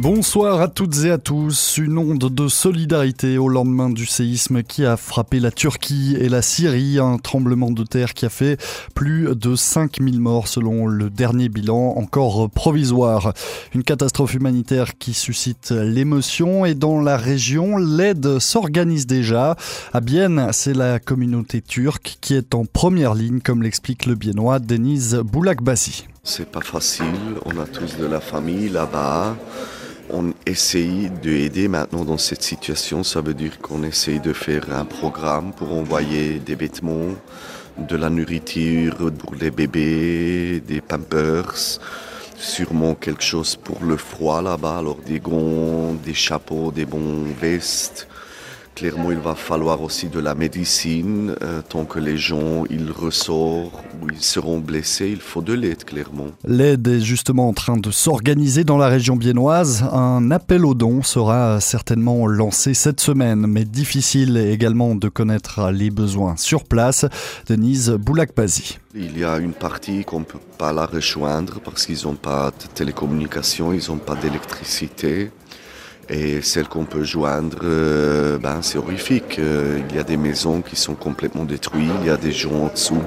Bonsoir à toutes et à tous. Une onde de solidarité au lendemain du séisme qui a frappé la Turquie et la Syrie. Un tremblement de terre qui a fait plus de 5000 morts selon le dernier bilan, encore provisoire. Une catastrophe humanitaire qui suscite l'émotion et dans la région, l'aide s'organise déjà. À Bienne, c'est la communauté turque qui est en première ligne, comme l'explique le biennois Denise Boulakbassi. C'est pas facile, on a tous de la famille là-bas. On essaye d'aider maintenant dans cette situation. Ça veut dire qu'on essaye de faire un programme pour envoyer des vêtements, de la nourriture pour les bébés, des pampers, sûrement quelque chose pour le froid là-bas, alors des gants, des chapeaux, des bons vestes. Clairement, il va falloir aussi de la médecine. Euh, tant que les gens ils ressortent ou ils seront blessés, il faut de l'aide, clairement. L'aide est justement en train de s'organiser dans la région biennoise. Un appel aux dons sera certainement lancé cette semaine, mais difficile également de connaître les besoins sur place. Denise Boulakpazi. Il y a une partie qu'on ne peut pas la rejoindre parce qu'ils n'ont pas de télécommunication, ils n'ont pas d'électricité. Et celle qu'on peut joindre, euh, ben, c'est horrifique. Euh, il y a des maisons qui sont complètement détruites, il y a des gens en dessous,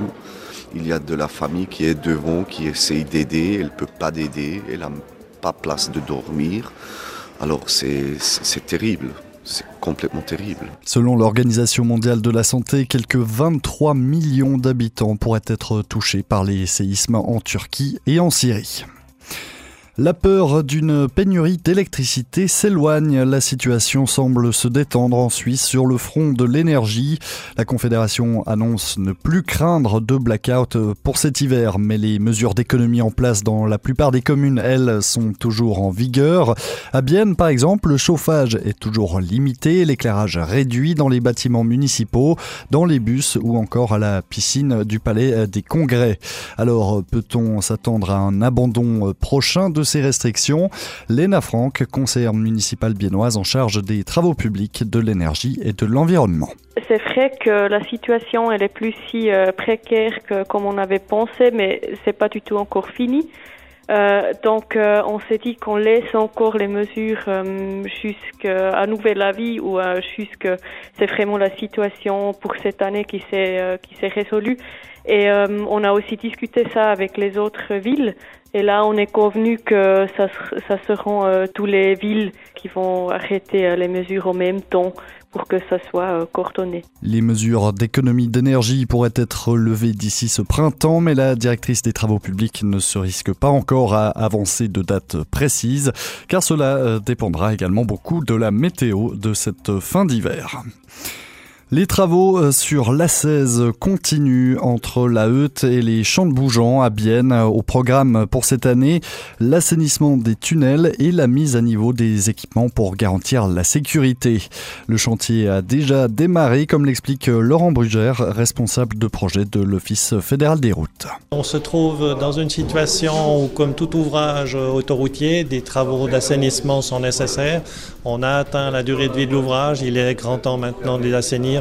il y a de la famille qui est devant, qui essaye d'aider, elle ne peut pas d'aider, elle n'a pas place de dormir. Alors c'est terrible. C'est complètement terrible. Selon l'Organisation mondiale de la santé, quelques 23 millions d'habitants pourraient être touchés par les séismes en Turquie et en Syrie. La peur d'une pénurie d'électricité s'éloigne. La situation semble se détendre en Suisse sur le front de l'énergie. La Confédération annonce ne plus craindre de blackout pour cet hiver, mais les mesures d'économie en place dans la plupart des communes, elles, sont toujours en vigueur. À Bienne, par exemple, le chauffage est toujours limité, l'éclairage réduit dans les bâtiments municipaux, dans les bus ou encore à la piscine du Palais des Congrès. Alors, peut-on s'attendre à un abandon prochain de ces restrictions. Léna Franck, conseillère municipale biennoise en charge des travaux publics, de l'énergie et de l'environnement. C'est vrai que la situation elle est plus si euh, précaire que comme on avait pensé, mais c'est pas du tout encore fini. Euh, donc euh, on s'est dit qu'on laisse encore les mesures jusqu'à nouvel avis ou jusqu'à c'est vraiment la situation pour cette année qui s'est qui s'est résolue. Et on a aussi discuté ça avec les autres villes et là, on est convenu que ça, seront euh, tous les villes qui vont arrêter euh, les mesures au même temps pour que ça soit euh, coordonné. Les mesures d'économie d'énergie pourraient être levées d'ici ce printemps, mais la directrice des travaux publics ne se risque pas encore à avancer de date précise, car cela dépendra également beaucoup de la météo de cette fin d'hiver. Les travaux euh, sur l'A16 continuent entre la Heute et les Champs de Bougeant à Bienne. Au programme pour cette année, l'assainissement des tunnels et la mise à niveau des équipements pour garantir la sécurité. Le chantier a déjà démarré, comme l'explique Laurent Brugère, responsable de projet de l'Office fédéral des routes. On se trouve dans une situation où, comme tout ouvrage autoroutier, des travaux d'assainissement sont nécessaires. On a atteint la durée de vie de l'ouvrage. Il est grand temps maintenant de les assainir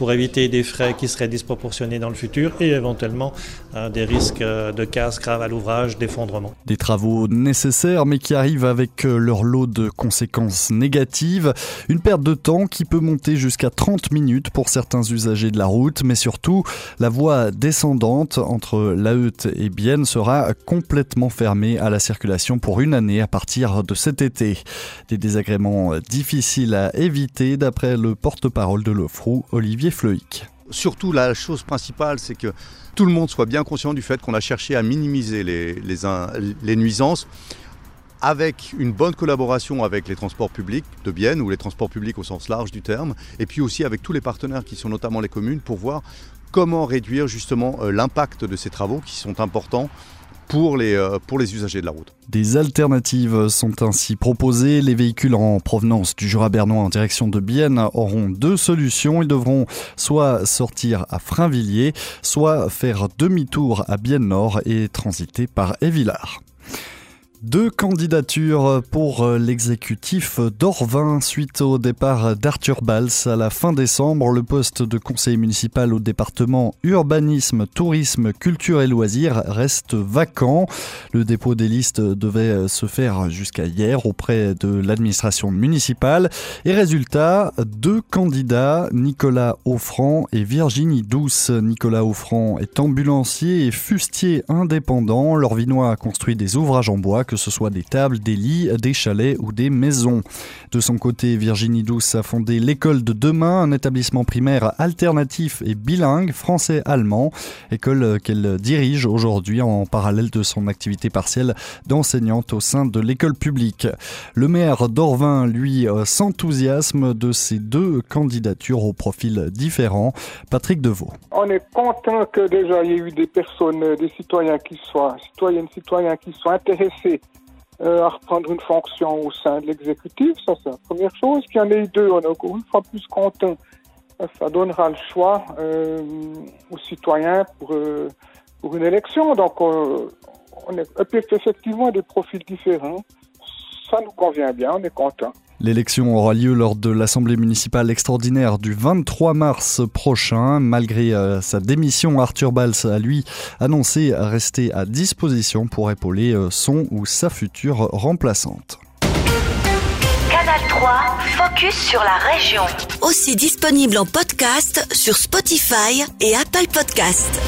pour éviter des frais qui seraient disproportionnés dans le futur et éventuellement euh, des risques euh, de casse grave à l'ouvrage, d'effondrement. Des travaux nécessaires mais qui arrivent avec euh, leur lot de conséquences négatives. Une perte de temps qui peut monter jusqu'à 30 minutes pour certains usagers de la route, mais surtout la voie descendante entre La et Bienne sera complètement fermée à la circulation pour une année à partir de cet été. Des désagréments difficiles à éviter d'après le porte-parole de l'OFRO, Olivier Surtout, la chose principale, c'est que tout le monde soit bien conscient du fait qu'on a cherché à minimiser les, les, nuisances avec une bonne collaboration avec les transports publics de Bienne, ou les transports publics au sens large du terme, et puis aussi avec tous les partenaires qui sont notamment les communes, pour voir comment réduire justement euh, l'impact de ces travaux qui sont importants pour les, euh, pour les usagers de la route. Des alternatives sont ainsi proposées. Les véhicules en provenance du Jura bernois en direction de Bienne auront deux solutions. Ils devront soit sortir à Frainvilliers, soit faire demi-tour à Bienne Nord et transiter par Évillard. Deux candidatures pour l'exécutif d'Orvin suite au départ d'Arthur Bals à la fin décembre. Le poste de conseiller municipal au département urbanisme, tourisme, culture et loisirs reste vacant. Le dépôt des listes devait se faire jusqu'à hier auprès de l'administration municipale. Et résultat, deux candidats, Nicolas Offrand et Virginie Douce. Nicolas Offrand est ambulancier et fustier indépendant. L'Orvinois a construit des ouvrages en bois que ce soit des tables, des lits, des chalets ou des maisons. De son côté, Virginie Douce a fondé l'école de demain, un établissement primaire alternatif et bilingue français-allemand, école qu'elle dirige aujourd'hui en parallèle de son activité partielle d'enseignante au sein de l'école publique. Le maire d'Orvin, lui, s'enthousiasme de ces deux candidatures au profil différents. Patrick Deveau. On est content que déjà il y ait eu des personnes, des citoyens qui soient, citoyennes, citoyens qui soient intéressés euh, à reprendre une fonction au sein de l'exécutif. Ça, c'est la première chose. Qu'il y en ait deux, on est encore une fois plus content. Ça donnera le choix euh, aux citoyens pour, euh, pour une élection. Donc, on est effectivement des profils différents. Ça nous convient bien, on est content. L'élection aura lieu lors de l'Assemblée municipale extraordinaire du 23 mars prochain. Malgré euh, sa démission, Arthur Bals a lui annoncé rester à disposition pour épauler euh, son ou sa future remplaçante. Canal 3, focus sur la région. Aussi disponible en podcast sur Spotify et Apple Podcast.